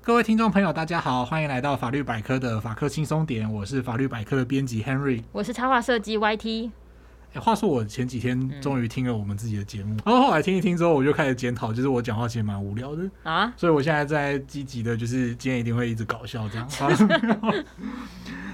各位听众朋友，大家好，欢迎来到法律百科的法科轻松点，我是法律百科的编辑 Henry，我是插画设计 YT。哎，话说我前几天终于听了我们自己的节目，嗯、然后后来听一听之后，我就开始检讨，就是我讲话其实蛮无聊的啊，所以我现在在积极的，就是今天一定会一直搞笑这样。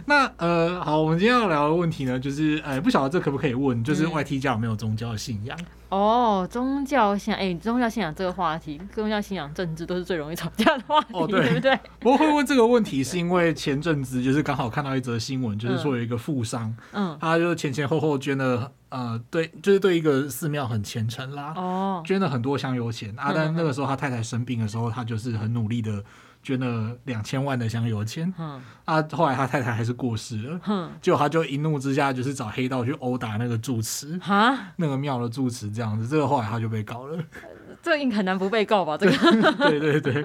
那呃，好，我们今天要聊的问题呢，就是呃，不晓得这可不可以问，就是 YT 家有没有宗教信仰？嗯、哦，宗教信仰，哎、欸，宗教信仰这个话题，宗教信仰、政治都是最容易吵架的话题，哦、对，对不对？我会问这个问题，是因为前阵子就是刚好看到一则新闻，就是说有一个富商，嗯，他就前前后后捐了，呃，对，就是对一个寺庙很虔诚啦，哦，捐了很多香油钱啊，但那个时候他太太生病的时候，他就是很努力的。捐了两千万的香油钱，嗯，啊，后来他太太还是过世了，嗯，结果他就一怒之下就是找黑道去殴打那个住持，哈，那个庙的住持这样子，这个后来他就被告了。这应很难不被告吧？这个对对对，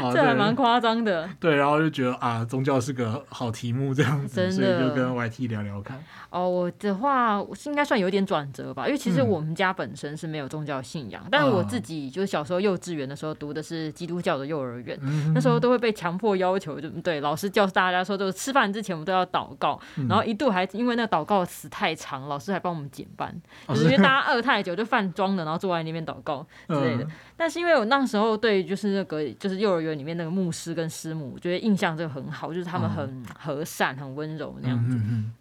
好 这还蛮夸张的。对，然后就觉得啊，宗教是个好题目，这样子，所以就跟 YT 聊聊看。哦，我的话是应该算有点转折吧，因为其实我们家本身是没有宗教信仰，嗯、但是我自己就是小时候幼稚园的时候读的是基督教的幼儿园，嗯、那时候都会被强迫要求，就对老师教大家说，就是吃饭之前我们都要祷告，嗯、然后一度还因为那个祷告词太长，老师还帮我们减半，就是因为大家饿太久就饭装的，然后坐在那边祷告。之类的，嗯、但是因为我那时候对就是那个就是幼儿园里面那个牧师跟师母，我觉得印象就很好，就是他们很和善、很温柔那样子。嗯嗯嗯、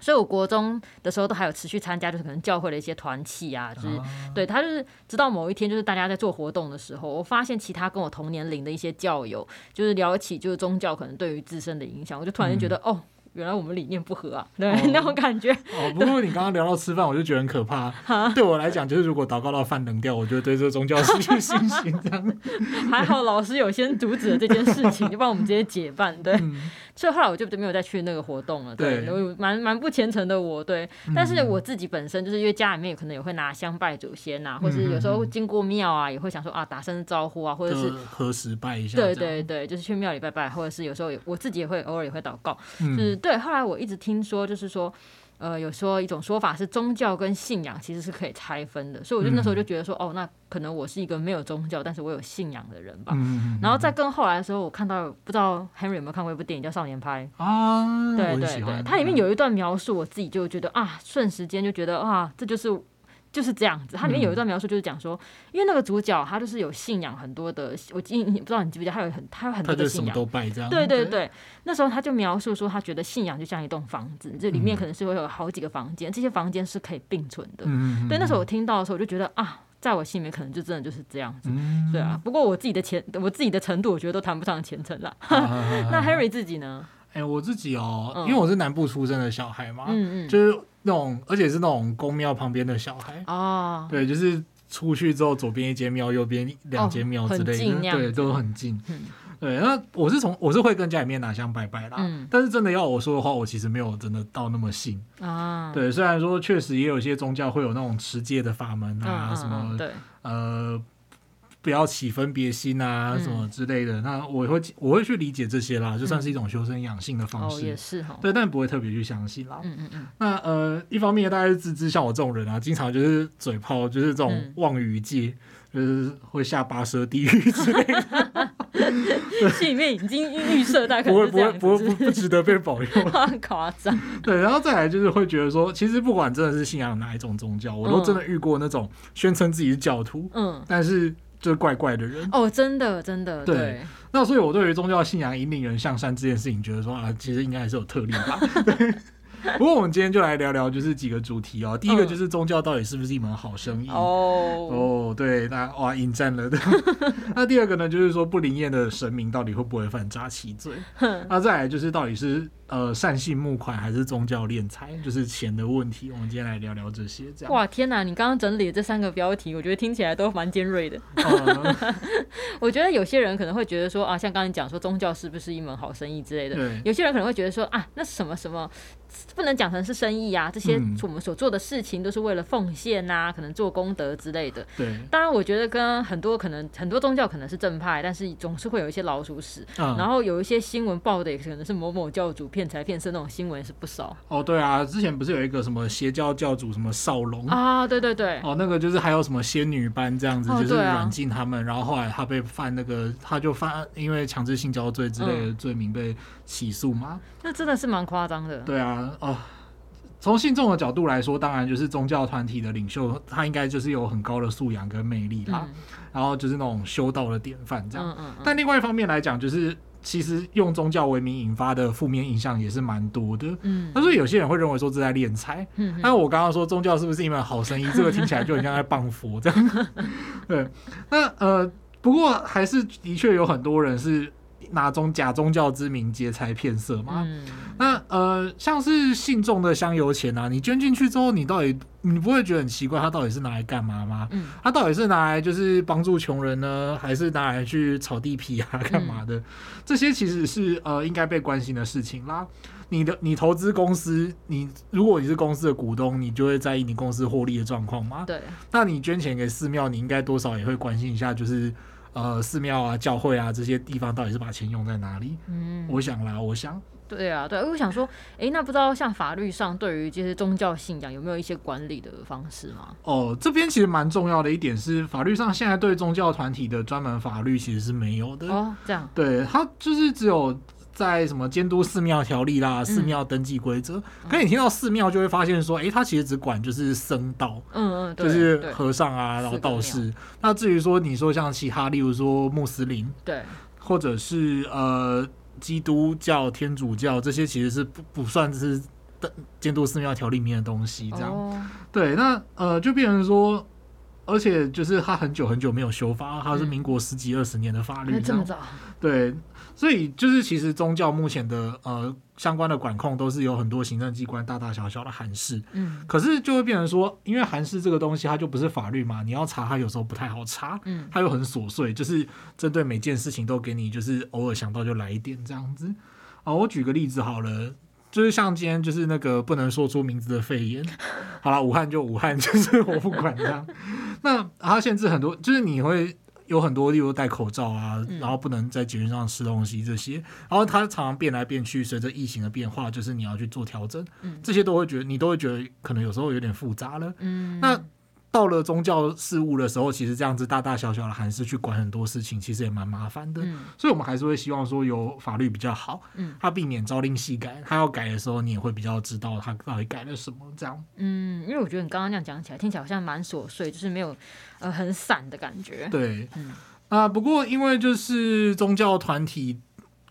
所以，我国中的时候都还有持续参加，就是可能教会的一些团契啊，就是、啊、对他就是直到某一天，就是大家在做活动的时候，我发现其他跟我同年龄的一些教友，就是聊起就是宗教可能对于自身的影响，我就突然就觉得、嗯、哦。原来我们理念不合啊，对、哦、那种感觉。哦，不过你刚刚聊到吃饭，我就觉得很可怕。哈对我来讲，就是如果祷告到饭冷掉，我就对这个宗教失去信心。这样。还好老师有先阻止了这件事情，就帮我们直接解办。对。嗯所以后来我就没有再去那个活动了，对，对蛮蛮不虔诚的我，对。嗯、但是我自己本身就是因为家里面可能也会拿香拜祖先呐、啊，或者是有时候经过庙啊，也会想说啊打声招呼啊，或者是何时拜一下。对对对，就是去庙里拜拜，或者是有时候我自己也会偶尔也会祷告，就是对。后来我一直听说，就是说。呃，有说一种说法是宗教跟信仰其实是可以拆分的，所以我就那时候就觉得说，嗯、哦，那可能我是一个没有宗教，但是我有信仰的人吧。嗯、然后再更后来的时候，我看到不知道 Henry 有没有看过一部电影叫《少年派》啊？对对对，它里面有一段描述，我自己就觉得啊，瞬时间就觉得啊，这就是。就是这样子，它里面有一段描述，就是讲说，嗯、因为那个主角他就是有信仰很多的，我记你不知道你记不记得，他有很他有很多的信仰，都拜这样。对对对，那时候他就描述说，他觉得信仰就像一栋房子，这里面可能是会有好几个房间，嗯、这些房间是可以并存的。嗯、对，那时候我听到的时候，我就觉得啊，在我心里面可能就真的就是这样子。嗯、对啊，不过我自己的前，我自己的程度，我觉得都谈不上虔诚了。那 Harry 自己呢？哎、欸，我自己哦，因为我是南部出生的小孩嘛，嗯嗯，就是。那种，而且是那种宫庙旁边的小孩。哦，对，就是出去之后，左边一间庙，右边两间庙之类的，对，都很近。嗯、对，那我是从我是会跟家里面拿香拜拜啦，嗯、但是真的要我说的话，我其实没有真的到那么信。啊。对，虽然说确实也有些宗教会有那种持戒的法门啊，嗯、什么对，呃。不要起分别心啊，什么之类的。嗯、那我会我会去理解这些啦，就算是一种修身养性的方式，嗯哦、也是对，但不会特别去相信啦。嗯嗯嗯。那呃，一方面大家是自知，像我这种人啊，经常就是嘴炮，就是这种妄语界，嗯、就是会下拔舌地狱之类的。心里面已经预设，大概不会不会不会不不值得被保佑，夸张。对，然后再来就是会觉得说，其实不管真的是信仰哪一种宗教，我都真的遇过那种宣称自己是教徒，嗯，但是。就是怪怪的人哦，真的真的对。对，那所以我对于宗教信仰引领人向善这件事情，觉得说啊，其实应该还是有特例吧。对。不过我们今天就来聊聊，就是几个主题哦。第一个就是宗教到底是不是一门好生意？哦哦，对，那哇，引战了的。那第二个呢，就是说不灵验的神明到底会不会犯诈欺罪？那再来就是到底是。呃，善信募款还是宗教敛财，就是钱的问题。我们今天来聊聊这些，这样。哇，天哪！你刚刚整理的这三个标题，我觉得听起来都蛮尖锐的。嗯、我觉得有些人可能会觉得说啊，像刚才讲说宗教是不是一门好生意之类的。对有些人可能会觉得说啊，那什么什么不能讲成是生意啊，这些我们所做的事情都是为了奉献啊，可能做功德之类的。对，当然我觉得跟很多可能很多宗教可能是正派，但是总是会有一些老鼠屎，嗯、然后有一些新闻报的也可能是某某教主骗财骗色那种新闻是不少。哦，对啊，之前不是有一个什么邪教教主什么少龙啊？对对对。哦，那个就是还有什么仙女班这样子，哦、就是软禁他们，然后后来他被犯那个，他就犯因为强制性交罪之类的罪名被起诉嘛。嗯、那真的是蛮夸张的。对啊，哦。从信众的角度来说，当然就是宗教团体的领袖，他应该就是有很高的素养跟魅力啦，嗯、然后就是那种修道的典范这样。嗯嗯嗯、但另外一方面来讲，就是其实用宗教为名引发的负面影响也是蛮多的。嗯，所以有些人会认为说这在敛财。嗯，那我刚刚说宗教是不是一门好生意？这个听起来就很像在谤佛这样。对，那呃，不过还是的确有很多人是。拿宗假宗教之名劫财骗色嘛？嗯、那呃，像是信众的香油钱啊，你捐进去之后，你到底你不会觉得很奇怪，他到底是拿来干嘛吗？嗯，他到底是拿来就是帮助穷人呢，还是拿来去炒地皮啊，干嘛的？嗯、这些其实是呃应该被关心的事情啦。你的你投资公司，你如果你是公司的股东，你就会在意你公司获利的状况吗？对。那你捐钱给寺庙，你应该多少也会关心一下，就是。呃，寺庙啊、教会啊这些地方，到底是把钱用在哪里？嗯，我想啦，我想，对啊，对，我想说，哎、欸，那不知道像法律上对于这些宗教信仰有没有一些管理的方式吗？哦，这边其实蛮重要的一点是，法律上现在对宗教团体的专门法律其实是没有的。哦，这样，对，它就是只有。在什么监督寺庙条例啦、寺庙登记规则，可你听到寺庙就会发现说，哎、欸，他其实只管就是僧道，嗯嗯，就是和尚啊，然后道士。那至于说你说像其他，例如说穆斯林，对，或者是呃基督教、天主教这些，其实是不不算是监督寺庙条例里面的东西，这样。哦、对，那呃就变成说，而且就是他很久很久没有修法，他是民国十几二十年的法律，这样。对。所以就是，其实宗教目前的呃相关的管控都是有很多行政机关大大小小的函释，嗯，可是就会变成说，因为函释这个东西它就不是法律嘛，你要查它有时候不太好查，嗯，它又很琐碎，就是针对每件事情都给你就是偶尔想到就来一点这样子。啊，我举个例子好了，就是像今天就是那个不能说出名字的肺炎，好了，武汉就武汉，就是我不管这样。那它限制很多，就是你会。有很多，例如戴口罩啊，然后不能在捷运上吃东西这些，嗯、然后它常常变来变去，随着疫情的变化，就是你要去做调整，嗯、这些都会觉得你都会觉得可能有时候有点复杂了。嗯，那到了宗教事务的时候，其实这样子大大小小的还是去管很多事情，其实也蛮麻烦的。嗯、所以我们还是会希望说有法律比较好，嗯，它避免朝令夕改，它要改的时候你也会比较知道它到底改了什么这样。嗯，因为我觉得你刚刚那样讲起来，听起来好像蛮琐碎，就是没有。呃，很散的感觉。对，嗯，啊，不过因为就是宗教团体，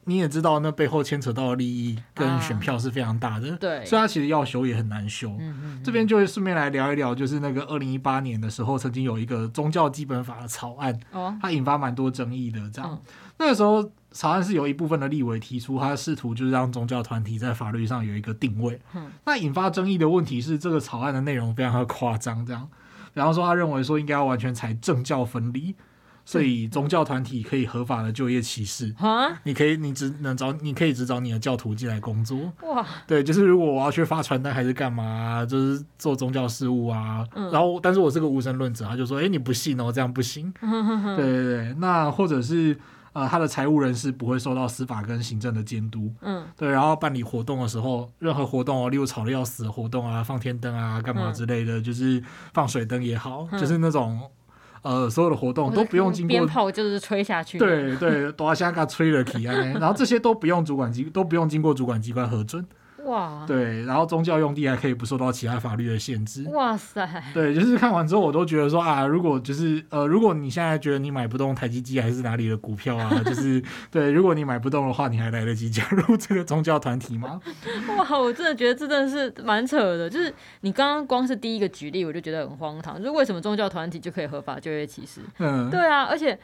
你也知道，那背后牵扯到的利益跟选票是非常大的。对，所以他其实要修也很难修。嗯嗯。这边就会顺便来聊一聊，就是那个二零一八年的时候，曾经有一个宗教基本法的草案，哦，它引发蛮多争议的。这样，那个时候草案是有一部分的立委提出，他试图就是让宗教团体在法律上有一个定位。嗯。那引发争议的问题是，这个草案的内容非常的夸张，这样。比方说，他认为说应该要完全采政教分离，所以宗教团体可以合法的就业歧视。啊，你可以，你只能找，你可以只找你的教徒进来工作。哇，对，就是如果我要去发传单还是干嘛，就是做宗教事务啊。嗯、然后，但是我是个无神论者，他就说，哎，你不信哦，这样不行。对对对，那或者是。呃，他的财务人士不会受到司法跟行政的监督，嗯，对，然后办理活动的时候，任何活动哦，例如吵得要死的活动啊，放天灯啊，干嘛之类的，嗯、就是放水灯也好，嗯、就是那种呃，所有的活动都不用经过鞭炮，就是吹下去，对对，多下给吹了起来，然后这些都不用主管机都不用经过主管机关核准。哇，对，然后宗教用地还可以不受到其他法律的限制。哇塞，对，就是看完之后我都觉得说啊，如果就是呃，如果你现在觉得你买不动台积机还是哪里的股票啊，就是 对，如果你买不动的话，你还来得及加入这个宗教团体吗？哇，我真的觉得这真的是蛮扯的。就是你刚刚光是第一个举例，我就觉得很荒唐。就是为什么宗教团体就可以合法就业歧视？嗯，对啊，而且。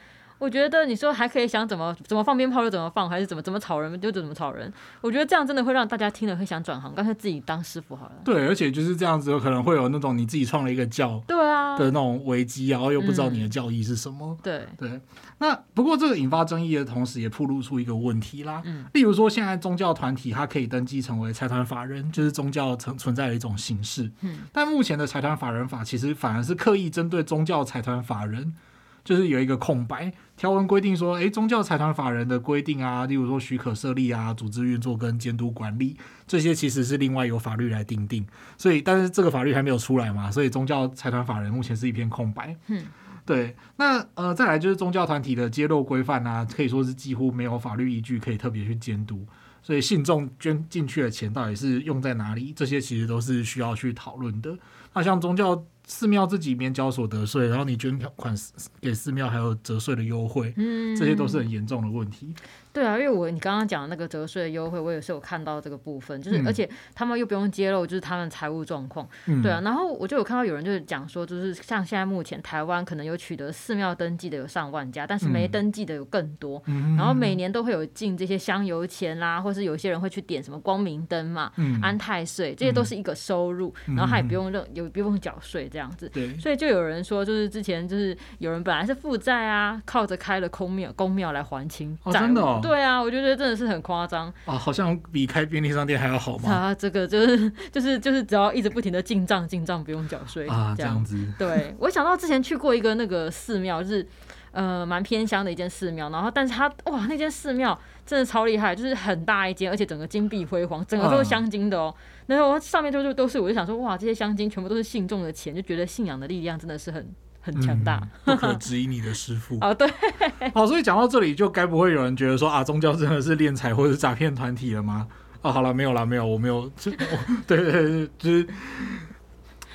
我觉得你说还可以想怎么怎么放鞭炮就怎么放，还是怎么怎么吵人就怎么吵人。我觉得这样真的会让大家听了会想转行，干脆自己当师傅好了。对，而且就是这样子，有可能会有那种你自己创了一个教，对啊的那种危机，然后又不知道你的教义是什么。嗯、对对。那不过这个引发争议的同时，也暴露出一个问题啦。嗯。例如说，现在宗教团体它可以登记成为财团法人，就是宗教存存在的一种形式。嗯。但目前的财团法人法其实反而是刻意针对宗教财团法人。就是有一个空白条文规定说，诶，宗教财团法人的规定啊，例如说许可设立啊、组织运作跟监督管理这些，其实是另外由法律来定定。所以，但是这个法律还没有出来嘛，所以宗教财团法人目前是一片空白。嗯，对。那呃，再来就是宗教团体的揭露规范啊，可以说是几乎没有法律依据可以特别去监督。所以，信众捐进去的钱到底是用在哪里？这些其实都是需要去讨论的。那像宗教。寺庙自己免缴所得税，然后你捐款给寺庙还有折税的优惠，嗯，这些都是很严重的问题。对啊，因为我你刚刚讲的那个折税的优惠，我也是有看到这个部分，就是、嗯、而且他们又不用揭露，就是他们财务状况，嗯、对啊。然后我就有看到有人就是讲说，就是像现在目前台湾可能有取得寺庙登记的有上万家，但是没登记的有更多。嗯、然后每年都会有进这些香油钱啦，或是有些人会去点什么光明灯嘛，嗯、安太岁，这些都是一个收入，嗯、然后他也不用任有不用缴税这样子。对。所以就有人说，就是之前就是有人本来是负债啊，靠着开了空庙、公庙来还清。哦，真的哦？对啊，我就觉得。真的是很夸张啊！好像比开便利商店还要好吗？啊，这个就是就是就是只要一直不停的进账进账，不用缴税啊，这样子。对，我想到之前去过一个那个寺庙，就是呃蛮偏乡的一间寺庙，然后但是它哇那间寺庙真的超厉害，就是很大一间，而且整个金碧辉煌，整个都是镶金的哦。然后上面就就都是，我就想说哇，这些镶金全部都是信众的钱，就觉得信仰的力量真的是很。很强大，嗯，不可质疑你的师傅啊！对，好，所以讲到这里，就该不会有人觉得说啊，宗教真的是敛财或者是诈骗团体了吗？啊，好了，没有了，没有，我没有，就对对对，就是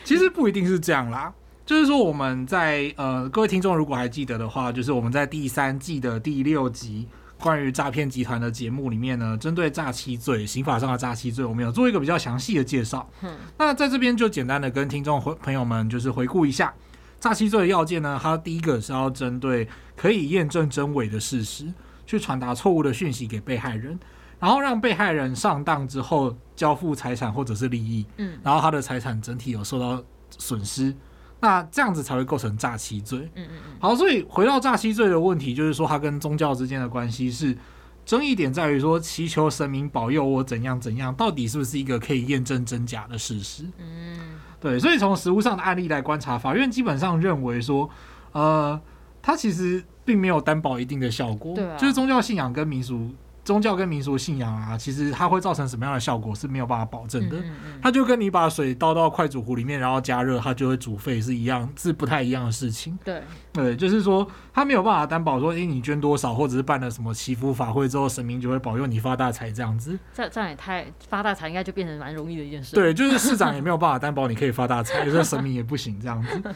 其实不一定是这样啦。就是说我们在呃，各位听众如果还记得的话，就是我们在第三季的第六集关于诈骗集团的节目里面呢，针对诈欺罪、刑法上的诈欺罪，我们有做一个比较详细的介绍。嗯，那在这边就简单的跟听众朋友们就是回顾一下。诈欺罪的要件呢，它第一个是要针对可以验证真伪的事实，去传达错误的讯息给被害人，然后让被害人上当之后交付财产或者是利益，嗯，然后他的财产整体有受到损失，那这样子才会构成诈欺罪。嗯嗯嗯。好，所以回到诈欺罪的问题，就是说它跟宗教之间的关系是争议点在于说，祈求神明保佑我怎样怎样，到底是不是一个可以验证真假的事实？嗯。对，所以从实物上的案例来观察，法院基本上认为说，呃，它其实并没有担保一定的效果，对啊，就是宗教信仰跟民俗。宗教跟民俗信仰啊，其实它会造成什么样的效果是没有办法保证的。它就跟你把水倒到快煮壶里面，然后加热，它就会煮沸是一样，是不太一样的事情。对对，就是说它没有办法担保说，诶，你捐多少，或者是办了什么祈福法会之后，神明就会保佑你发大财这样子。这这样也太发大财，应该就变成蛮容易的一件事。对，就是市长也没有办法担保你可以发大财，有时候神明也不行这样子。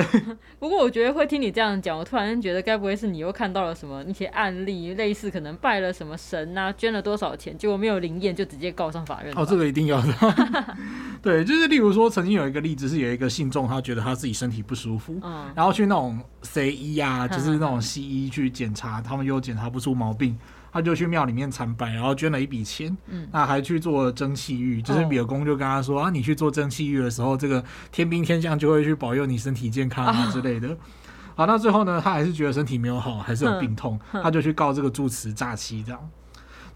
不过我觉得会听你这样讲，我突然觉得该不会是你又看到了什么一些案例，类似可能拜了什么。神啊，捐了多少钱？结果没有灵验，就直接告上法院。哦，这个一定要的。对，就是例如说，曾经有一个例子是有一个信众，他觉得他自己身体不舒服，嗯，然后去那种 C 医啊，就是那种西医去检查，他们又检查不出毛病，他就去庙里面参拜，然后捐了一笔钱，嗯，那还去做蒸汽浴，就是比尔公就跟他说、哦、啊，你去做蒸汽浴的时候，这个天兵天将就会去保佑你身体健康啊之类的。哦好，那最后呢，他还是觉得身体没有好，还是有病痛，他就去告这个住持诈欺，这样。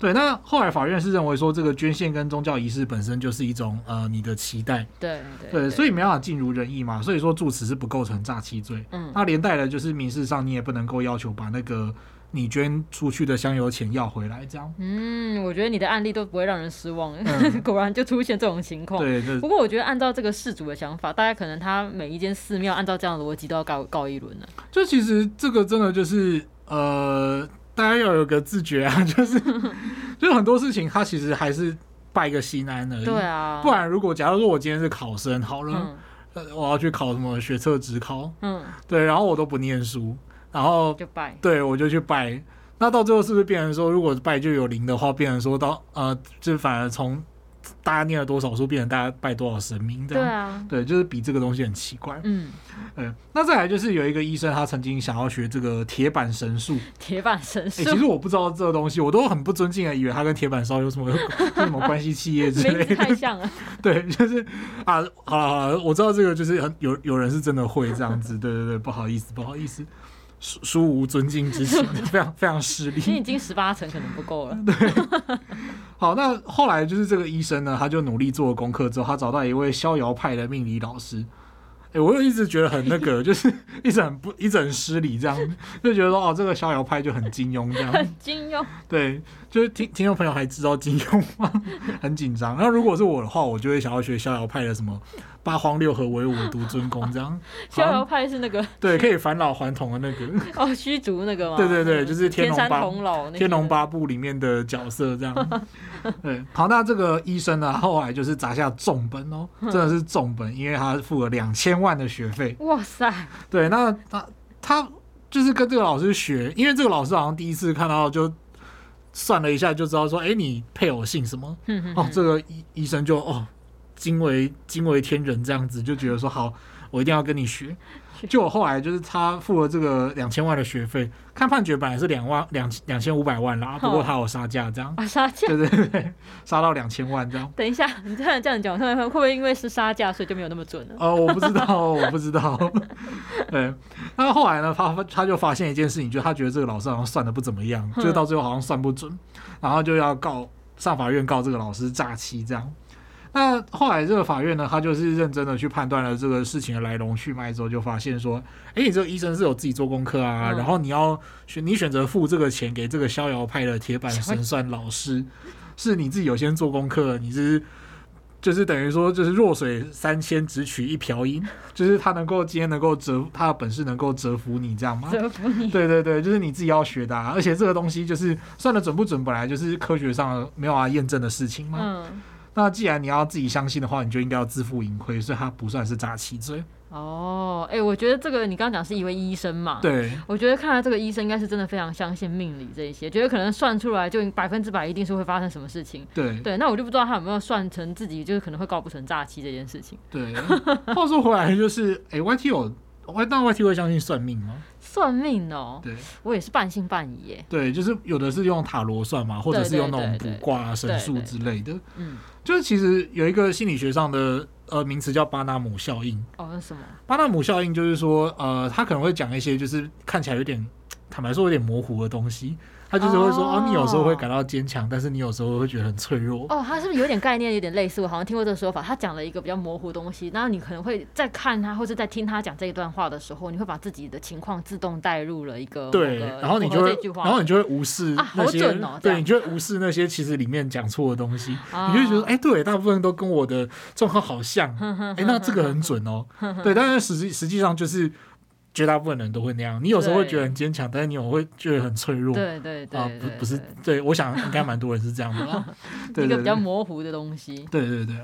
对，那后来法院是认为说，这个捐献跟宗教仪式本身就是一种呃你的期待，对对，对，所以没办法尽如人意嘛，所以说住持是不构成诈欺罪。嗯，那连带的就是民事上你也不能够要求把那个你捐出去的香油钱要回来，这样。嗯，我觉得你的案例都不会让人失望，嗯、果然就出现这种情况。对对。不过我觉得按照这个事主的想法，大家可能他每一间寺庙按照这样的逻辑都要告告一轮了。就其实这个真的就是呃。大家要有个自觉啊，就是，就是很多事情，他其实还是拜个心安而已。对啊，不然如果假如说我今天是考生，好了，嗯、我要去考什么学测职考，嗯，对，然后我都不念书，然后就拜，对我就去拜，那到最后是不是变成说，如果拜就有灵的话，变成说到呃，就反而从大家念了多少书，变成大家拜多少神明这样。对啊，对，就是比这个东西很奇怪。嗯，嗯，那再来就是有一个医生，他曾经想要学这个铁板神术。铁板神术、欸，其实我不知道这个东西，我都很不尊敬的，以为他跟铁板烧有什么 有什么关系企业之类的。太像了。对，就是啊，好了好了，我知道这个就是很有有人是真的会这样子。对对对，不好意思不好意思。书无尊敬之情，非常非常失礼。你已经十八层可能不够了。对，好，那后来就是这个医生呢，他就努力做了功课之后，他找到一位逍遥派的命理老师。哎、欸，我又一直觉得很那个，就是一直很不，一直很失礼，这样就觉得说哦，这个逍遥派就很金庸这样。很金庸。对，就是听听众朋友还知道金庸吗？很紧张。那如果是我的话，我就会想要学逍遥派的什么八荒六合唯我独尊功这样。逍遥派是那个对，可以返老还童的那个 哦，虚竹那个吗？对对对，就是天龙八《天龙八部》里面的角色这样。对，好，那这个医生呢，后来就是砸下重本哦，真的是重本，因为他付了两千万的学费。哇塞！对，那他他就是跟这个老师学，因为这个老师好像第一次看到就算了一下，就知道说，哎，你配偶姓什么？哦，这个医医生就哦惊为惊为天人这样子，就觉得说好，我一定要跟你学。就我后来就是他付了这个两千万的学费，看判决本来是两万两两千五百万啦，不过他有杀价这样，啊杀价，对对对，杀到两千万这样。等一下，你这样这样讲，会会不会因为是杀价，所以就没有那么准呢？哦，我不知道，我不知道。对，那后来呢，他他就发现一件事情，就他觉得这个老师好像算的不怎么样，就到最后好像算不准，然后就要告上法院告这个老师诈欺这样。那后来这个法院呢，他就是认真的去判断了这个事情的来龙去脉之后，就发现说，哎，你这个医生是有自己做功课啊，然后你要选你选择付这个钱给这个逍遥派的铁板神算老师，是你自己有先做功课，你是就是等于说就是弱水三千只取一瓢饮，就是他能够今天能够折他的本事能够折服你这样吗？折服你？对对对，就是你自己要学的啊，而且这个东西就是算的准不准，本来就是科学上没有啊验证的事情嘛。嗯。那既然你要自己相信的话，你就应该要自负盈亏，所以他不算是诈欺罪。哦，哎、欸，我觉得这个你刚刚讲是一位医生嘛？对，我觉得看来这个医生应该是真的非常相信命理这一些，觉得可能算出来就百分之百一定是会发生什么事情。对对，那我就不知道他有没有算成自己就是可能会告不成诈欺这件事情。对，话说回来就是，哎、欸、，YT 有 Y，那 YT 会相信算命吗？算命哦，对，我也是半信半疑耶。对，就是有的是用塔罗算嘛，或者是用那种卜卦、神术之类的。嗯，就是其实有一个心理学上的呃名词叫巴纳姆效应。哦，那什么？巴纳姆效应就是说，呃，他可能会讲一些就是看起来有点，坦白说有点模糊的东西。他就是会说，哦，你有时候会感到坚强，但是你有时候会觉得很脆弱。哦，他是不是有点概念，有点类似？我好像听过这个说法。他讲了一个比较模糊的东西，然后你可能会在看他或者在听他讲这一段话的时候，你会把自己的情况自动带入了一个对，然后你就会，然后你就会无视那些，啊哦、对，你就会无视那些其实里面讲错的东西，啊、你就会觉得，哎、欸，对，大部分都跟我的状况好像，哎、欸，那这个很准哦，对，但是实际实际上就是。绝大部分人都会那样，你有时候会觉得很坚强，但是你有会觉得很脆弱。对对对，啊，不不是，对，我想应该蛮多人是这样的。一个比较模糊的东西。对对对，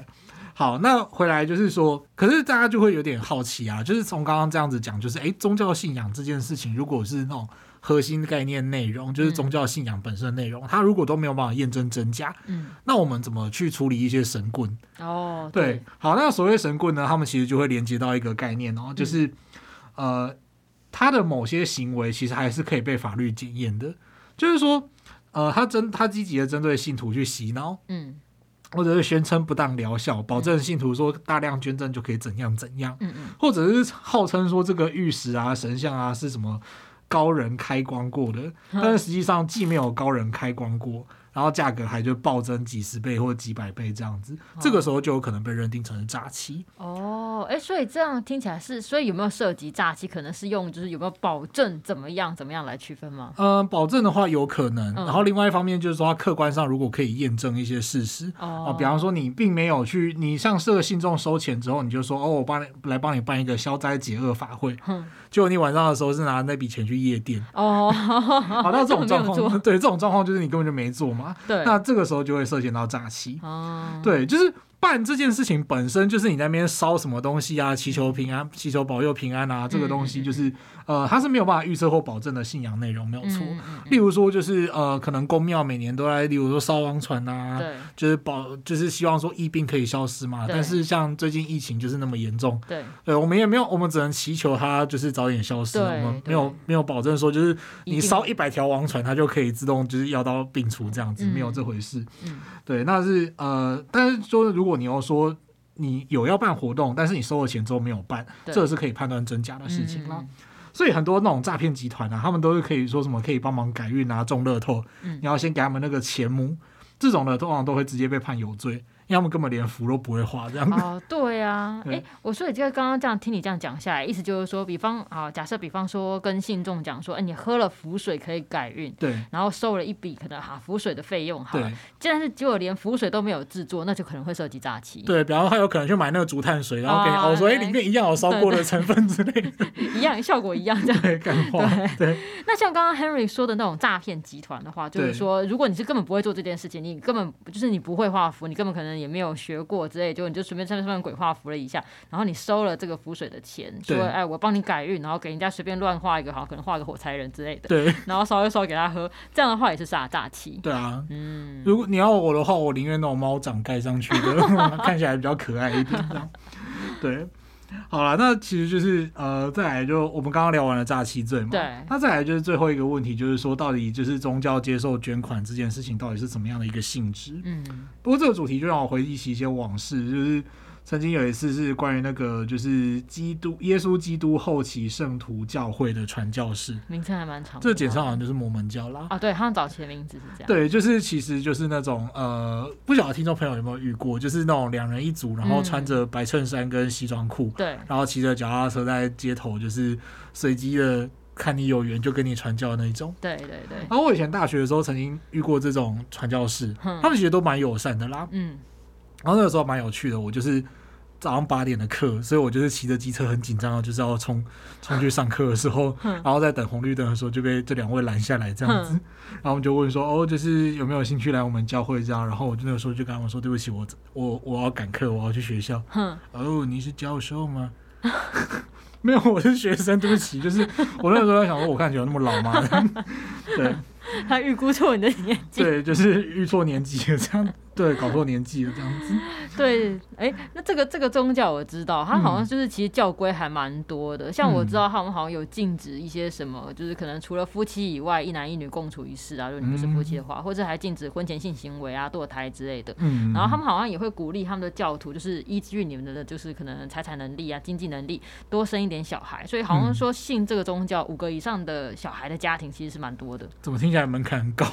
好，那回来就是说，可是大家就会有点好奇啊，就是从刚刚这样子讲，就是哎，宗教信仰这件事情，如果是那种核心概念内容，就是宗教信仰本身的内容，它如果都没有办法验证真假，嗯，那我们怎么去处理一些神棍？哦，对，好，那所谓神棍呢，他们其实就会连接到一个概念哦，就是。呃，他的某些行为其实还是可以被法律检验的，就是说，呃，他针他积极的针对信徒去洗脑，嗯，或者是宣称不当疗效，保证信徒说大量捐赠就可以怎样怎样，嗯嗯，或者是号称说这个玉石啊、神像啊是什么高人开光过的，但是实际上既没有高人开光过。然后价格还就暴增几十倍或几百倍这样子，哦、这个时候就有可能被认定成是诈欺。哦，哎，所以这样听起来是，所以有没有涉及诈欺？可能是用就是有没有保证怎么样怎么样来区分吗？嗯、呃，保证的话有可能。嗯、然后另外一方面就是说，它客观上如果可以验证一些事实，哦、呃，比方说你并没有去，你向这个信众收钱之后，你就说哦，我帮你来帮你办一个消灾解厄法会，嗯，结果你晚上的时候是拿那笔钱去夜店，哦，好，那这种 状况，对，这种状况就是你根本就没做嘛。对，那这个时候就会涉嫌到诈欺。哦，对，就是办这件事情本身就是你在那边烧什么东西啊，祈求平安，祈求保佑平安啊，这个东西就是。呃，它是没有办法预测或保证的信仰内容，没有错。例如说，就是呃，可能宫庙每年都在，例如说烧王船啊，就是保，就是希望说疫病可以消失嘛。但是像最近疫情就是那么严重，对，对，我们也没有，我们只能祈求它就是早点消失。我们没有没有保证说，就是你烧一百条王船，它就可以自动就是药到病除这样子，没有这回事。嗯，对，那是呃，但是说如果你要说你有要办活动，但是你收了钱之后没有办，这是可以判断真假的事情啦。嗯所以很多那种诈骗集团啊，他们都是可以说什么可以帮忙改运啊、中乐透，嗯、你要先给他们那个钱母，这种的通常都会直接被判有罪。因为他们根本连符都不会画，这样哦，对啊，哎、欸，我所以就刚刚这样听你这样讲下来，意思就是说，比方啊，假设比方说跟信众讲说，哎、欸，你喝了符水可以改运，对，然后收了一笔可能哈符水的费用，哈，对，既然是结果连符水都没有制作，那就可能会涉及诈欺。对，比方他有可能去买那个竹炭水，然后给你熬说，哎、哦，里面一样有烧过的成分之类的，一样效果一样这样，对，干话，对。对。那像刚刚 Henry 说的那种诈骗集团的话，就是说，如果你是根本不会做这件事情，你根本就是你不会画符，你根本可能也没有学过。之类，就你就随便在上面鬼画符了一下，然后你收了这个符水的钱，说哎，我帮你改运，然后给人家随便乱画一个，好，可能画个火柴人之类的，对，然后烧一烧给他喝，这样的话也是煞煞气。对啊，嗯，如果你要我的话，我宁愿那种猫掌盖上去的，看起来比较可爱一点。对，好了，那其实就是呃，再来就我们刚刚聊完了诈欺罪嘛，对，那再来就是最后一个问题，就是说到底就是宗教接受捐款这件事情到底是怎么样的一个性质？嗯，不过这个主题就让我回忆起一些往事，就是。曾经有一次是关于那个，就是基督耶稣基督后期圣徒教会的传教士，名称还蛮长的。这简称好像就是摩门教啦。啊，对，他们早期的名字是这样。对，就是其实就是那种呃，不晓得听众朋友有没有遇过，就是那种两人一组，然后穿着白衬衫跟西装裤，对、嗯，然后骑着脚踏车在街头，就是随机的看你有缘就跟你传教的那种。对对对。然后我以前大学的时候曾经遇过这种传教士，嗯、他们其实都蛮友善的啦。嗯。然后那个时候蛮有趣的，我就是早上八点的课，所以我就是骑着机车很紧张，就是要冲冲去上课的时候，然后在等红绿灯的时候就被这两位拦下来这样子，然后我们就问说，哦，就是有没有兴趣来我们教会这样，然后我就那个时候就跟他们说，对不起，我我我要赶课，我要去学校。哦，你是教授吗？没有，我是学生，对不起，就是 我那个时候在想说，我看起来有那么老吗？对，他预估错你的年纪，对，就是预错年纪了这样。对，搞错年纪了这样子。对，哎、欸，那这个这个宗教我知道，它好像就是其实教规还蛮多的。嗯、像我知道他们好像有禁止一些什么，就是可能除了夫妻以外，一男一女共处一室啊，如果你不是夫妻的话，嗯、或者还禁止婚前性行为啊、堕胎之类的。嗯。然后他们好像也会鼓励他们的教徒，就是依据你们的，就是可能财产能力啊、经济能力，多生一点小孩。所以好像说信这个宗教，五个以上的小孩的家庭其实是蛮多的。怎么听起来门槛很高？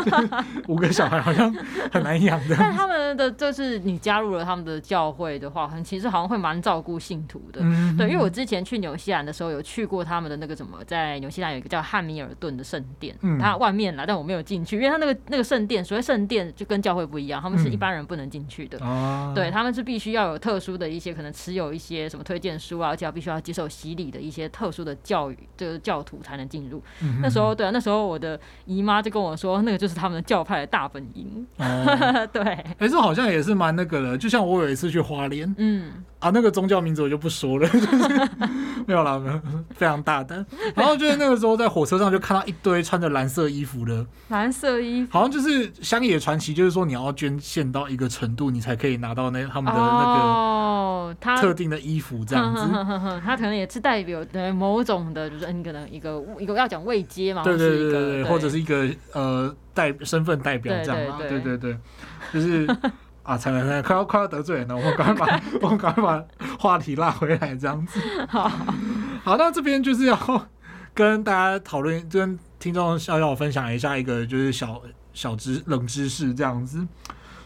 五个小孩好像很难养。但他们的就是你加入了他们的教会的话，很其实好像会蛮照顾信徒的。嗯、对，因为我之前去纽西兰的时候有去过他们的那个什么，在纽西兰有一个叫汉密尔顿的圣殿，嗯、它外面啦，但我没有进去，因为它那个那个圣殿，所谓圣殿就跟教会不一样，他们是一般人不能进去的。嗯、对，他们是必须要有特殊的一些可能持有一些什么推荐书啊，而且要必须要接受洗礼的一些特殊的教育，就是教徒才能进入。嗯、那时候，对啊，那时候我的姨妈就跟我说，那个就是他们的教派的大本营。哦、对。哎，这好像也是蛮那个的，就像我有一次去花莲，嗯，啊，那个宗教名字我就不说了，就 是没有啦，没有，非常大胆。然后就是那个时候在火车上就看到一堆穿着蓝色衣服的，蓝色衣服，好像就是乡野传奇，就是说你要捐献到一个程度，你才可以拿到那他们的那个特定的衣服这样子，他可能也是代表某种的，就是你可能一个一个要讲位阶嘛，对对对对，或者是一个呃代身份代表这样嘛，对对对。就是啊，才来才快要快要得罪人了，我们赶快把我们赶快把话题拉回来，这样子。好，好，那这边就是要跟大家讨论，跟听众小小分享一下一个就是小小知冷知识这样子。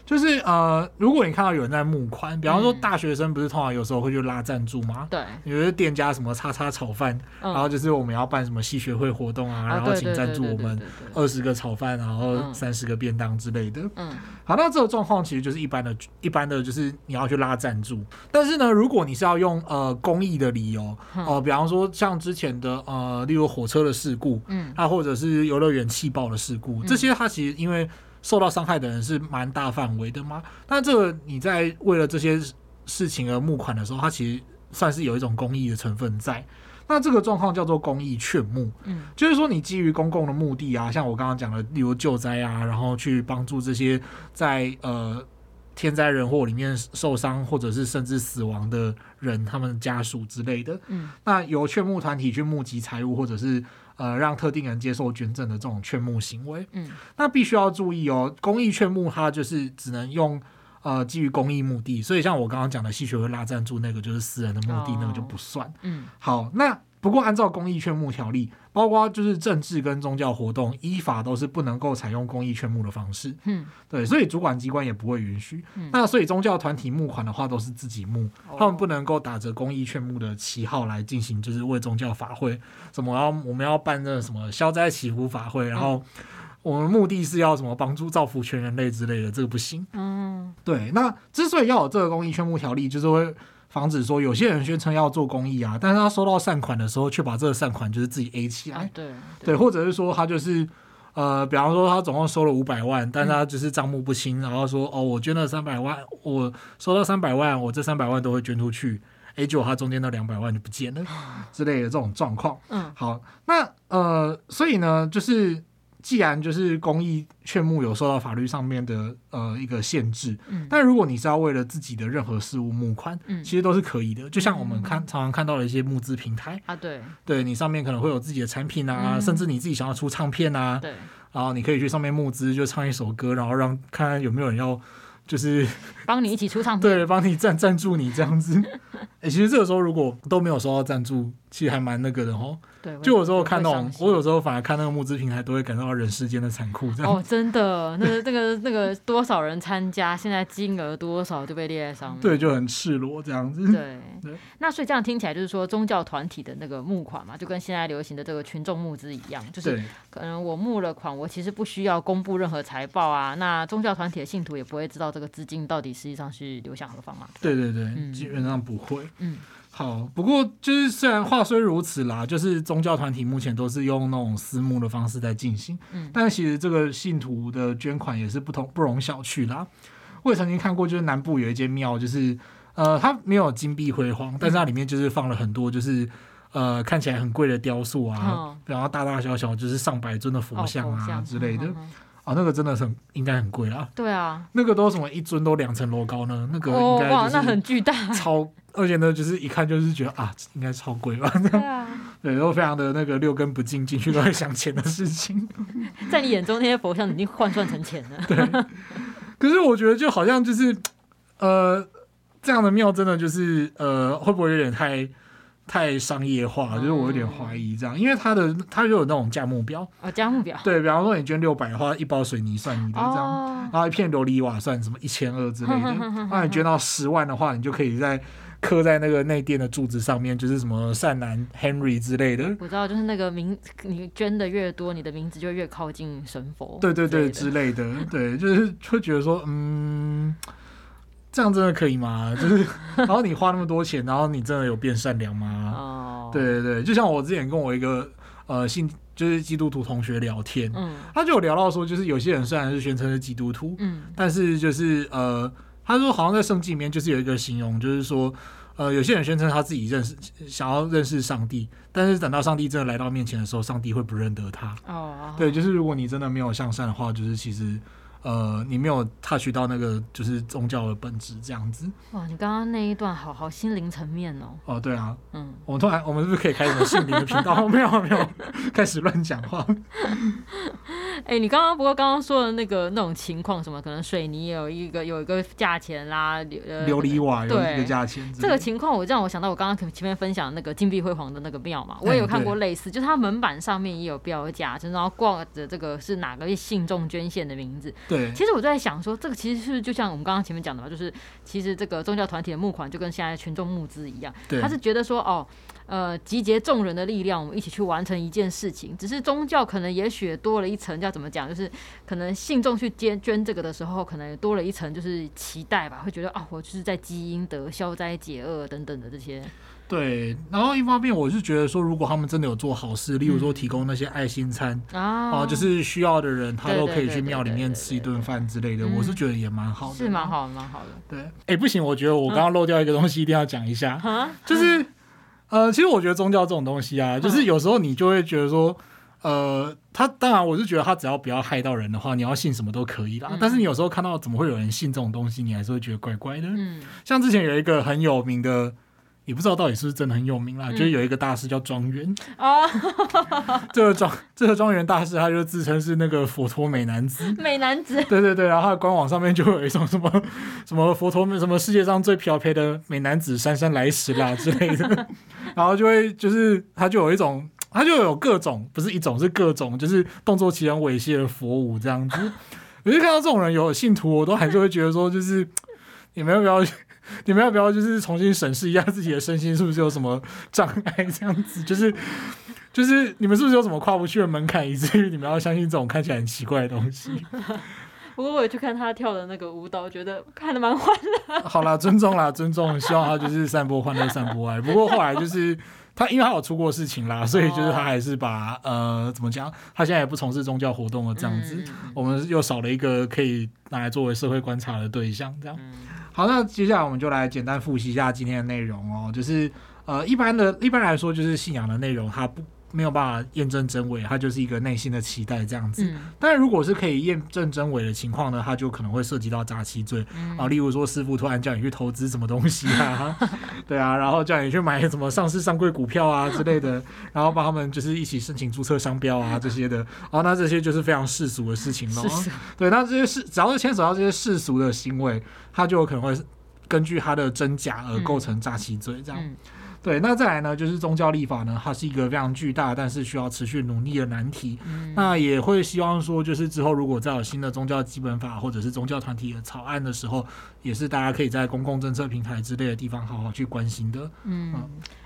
就是呃，如果你看到有人在募款，比方说大学生不是通常有时候会去拉赞助吗？对，有些店家什么叉叉炒饭，然后就是我们要办什么系学会活动啊，然后请赞助我们二十个炒饭，然后三十个便当之类的。嗯，好，那这个状况其实就是一般的，一般的就是你要去拉赞助。但是呢，如果你是要用呃公益的理由，哦，比方说像之前的呃，例如火车的事故，嗯，啊，或者是游乐园气爆的事故，这些它其实因为。受到伤害的人是蛮大范围的吗。那这个你在为了这些事情而募款的时候，它其实算是有一种公益的成分在。那这个状况叫做公益劝募，嗯，就是说你基于公共的目的啊，像我刚刚讲的，例如救灾啊，然后去帮助这些在呃天灾人祸里面受伤或者是甚至死亡的人，他们家属之类的，嗯，那由劝募团体去募集财物，或者是呃让特定人接受捐赠的这种劝募行为，嗯，那必须要注意哦，公益劝募它就是只能用。呃，基于公益目的，所以像我刚刚讲的，戏学会拉赞助那个就是私人的目的，哦、那个就不算。嗯，好，那不过按照公益劝募条例，包括就是政治跟宗教活动，依法都是不能够采用公益劝募的方式。嗯，对，所以主管机关也不会允许。嗯、那所以宗教团体募款的话，都是自己募，哦、他们不能够打着公益劝募的旗号来进行，就是为宗教法会，什么要我们要办那什么消灾祈福法会，然后。嗯我们目的是要什么帮助造福全人类之类的，这个不行。嗯，对。那之所以要有这个公益劝募条例，就是会防止说有些人宣称要做公益啊，但是他收到善款的时候，却把这个善款就是自己 A 起来。对对，或者是说他就是呃，比方说他总共收了五百万，但是他就是账目不清，然后说哦，我捐了三百万，我收到三百万，我这三百万都会捐出去，哎，结果他中间那两百万就不见了之类的这种状况。嗯，好，那呃，所以呢，就是。既然就是公益劝募有受到法律上面的呃一个限制，嗯，但如果你是要为了自己的任何事物募款，嗯，其实都是可以的。就像我们看常常看到的一些募资平台啊，对，对你上面可能会有自己的产品啊，甚至你自己想要出唱片啊，对，然后你可以去上面募资，就唱一首歌，然后让看看有没有人要，就是 帮你一起出唱片，对，帮你赞赞助你这样子。哎，其实这个时候如果都没有收到赞助，其实还蛮那个的哦。对，就有时候看那种，我有时候反而看那个募资平台，都会感受到人世间的残酷。这样哦，真的，那那个那个多少人参加，现在金额多少就被列在上面。对，就很赤裸这样子。对，对那所以这样听起来就是说，宗教团体的那个募款嘛，就跟现在流行的这个群众募资一样，就是可能我募了款，我其实不需要公布任何财报啊，那宗教团体的信徒也不会知道这个资金到底实际上是流向何方嘛。对对对，嗯、基本上不会。嗯。好，不过就是虽然话虽如此啦，就是宗教团体目前都是用那种私募的方式在进行，嗯，但其实这个信徒的捐款也是不同不容小觑啦。我也曾经看过，就是南部有一间庙，就是呃，它没有金碧辉煌，但是它里面就是放了很多就是呃看起来很贵的雕塑啊，哦、然后大大小小就是上百尊的佛像啊、之类的，啊、哦，那个真的是很应该很贵啦。对啊，那个都什么一尊都两层楼高呢？那个应该、就是、哇，那很巨大，超。而且呢，就是一看就是觉得啊，应该超贵吧？对啊，对，然后非常的那个六根不净，进去都在想钱的事情。在你眼中，那些佛像已经换算成钱了。对。可是我觉得，就好像就是呃，这样的庙真的就是呃，会不会有点太太商业化？就是我有点怀疑这样，因为它的它就有那种价目表啊，价目表。对，比方说你捐六百的话，一包水泥算你的这样，然后一片琉璃瓦算什么一千二之类的。那你捐到十万的话，你就可以在。刻在那个内殿的柱子上面，就是什么善男 Henry 之类的。我知道，就是那个名，你捐的越多，你的名字就越靠近神佛。对对对，之类的，对，就是会觉得说，嗯，这样真的可以吗？就是，然后你花那么多钱，然后你真的有变善良吗？哦，对对对，就像我之前跟我一个呃信就是基督徒同学聊天，嗯，他就有聊到说，就是有些人虽然是宣称是基督徒，嗯，但是就是呃。他说，好像在圣经里面就是有一个形容，就是说，呃，有些人宣称他自己认识，想要认识上帝，但是等到上帝真的来到面前的时候，上帝会不认得他。哦，对，就是如果你真的没有向善的话，就是其实。呃，你没有 touch 到那个就是宗教的本质这样子。哇，你刚刚那一段好好心灵层面哦。哦，对啊，嗯，我们突然，我们是不是可以开什么心灵的频道？没有，没有，开始乱讲话。哎、欸，你刚刚不过刚刚说的那个那种情况，什么可能水泥有一个有一个价钱啦，呃，琉璃瓦有一个价钱。这个情况，我让我想到我刚刚前面分享的那个金碧辉煌的那个庙嘛，我也有看过类似，就是它门板上面也有标价，就然后挂着这个是哪个信众捐献的名字。对，其实我在想说，这个其实是不是就像我们刚刚前面讲的嘛，就是其实这个宗教团体的募款就跟现在群众募资一样，他是觉得说哦，呃，集结众人的力量，我们一起去完成一件事情。只是宗教可能也许多了一层，叫怎么讲，就是可能信众去捐捐这个的时候，可能多了一层就是期待吧，会觉得啊、哦，我就是在积阴德、消灾解厄等等的这些。对，然后一方面我是觉得说，如果他们真的有做好事，例如说提供那些爱心餐啊，就是需要的人他都可以去庙里面吃一顿饭之类的，我是觉得也蛮好的，是蛮好的，蛮好的。对，哎，不行，我觉得我刚刚漏掉一个东西，一定要讲一下，就是呃，其实我觉得宗教这种东西啊，就是有时候你就会觉得说。呃，他当然，我是觉得他只要不要害到人的话，你要信什么都可以啦。嗯、但是你有时候看到怎么会有人信这种东西，你还是会觉得怪怪的。嗯，像之前有一个很有名的，也不知道到底是不是真的很有名啦，嗯、就是有一个大师叫庄园。哦，这个庄这个庄园大师，他就自称是那个佛陀美男子。美男子。对对对，然后他的官网上面就有一种什么 什么佛陀什么世界上最漂配的美男子姗姗来迟啦之类的，然后就会就是他就有一种。他就有各种，不是一种，是各种，就是动作奇很猥亵的佛舞这样子。我就看到这种人有信徒，我都还是会觉得说，就是你们要不要，你们要不要，就是重新审视一下自己的身心是不是有什么障碍这样子，就是就是你们是不是有什么跨不去的门槛，以至于你们要相信这种看起来很奇怪的东西。不过我也去看他跳的那个舞蹈，觉得看的蛮欢乐。好啦，尊重啦，尊重，希望他就是散播欢乐，散播爱。不过后来就是。他因为他有出过事情啦，所以就是他还是把呃怎么讲，他现在也不从事宗教活动了，这样子，我们又少了一个可以拿来作为社会观察的对象，这样。好，那接下来我们就来简单复习一下今天的内容哦，就是呃一般的一般来说就是信仰的内容，它不。没有办法验证真伪，它就是一个内心的期待这样子。嗯、但如果是可以验证真伪的情况呢，它就可能会涉及到诈欺罪、嗯、啊。例如说，师傅突然叫你去投资什么东西啊，对啊，然后叫你去买什么上市上柜股票啊之类的，然后帮他们就是一起申请注册商标啊这些的。啊，那这些就是非常世俗的事情了。对，那这些事只要是牵扯到这些世俗的行为，它就有可能会根据它的真假而构成诈欺罪这样。对，那再来呢，就是宗教立法呢，它是一个非常巨大，但是需要持续努力的难题。嗯、那也会希望说，就是之后如果再有新的宗教基本法或者是宗教团体的草案的时候，也是大家可以在公共政策平台之类的地方好好去关心的。嗯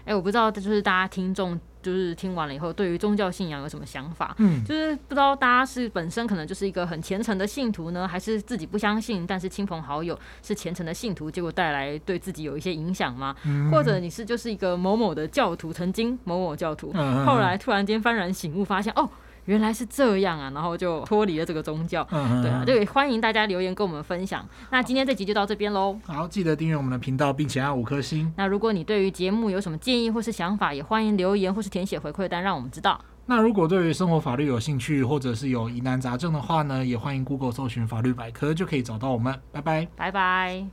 欸，我不知道，就是大家听众。就是听完了以后，对于宗教信仰有什么想法？嗯，就是不知道大家是本身可能就是一个很虔诚的信徒呢，还是自己不相信，但是亲朋好友是虔诚的信徒，结果带来对自己有一些影响吗？嗯、或者你是就是一个某某的教徒，曾经某某教徒，嗯、后来突然间幡然醒悟，发现哦。原来是这样啊，然后就脱离了这个宗教，嗯、对啊，就欢迎大家留言跟我们分享。那今天这集就到这边喽。好，记得订阅我们的频道，并且按五颗星。那如果你对于节目有什么建议或是想法，也欢迎留言或是填写回馈单，让我们知道。那如果对于生活法律有兴趣，或者是有疑难杂症的话呢，也欢迎 Google 搜寻法律百科，就可以找到我们。拜拜，拜拜。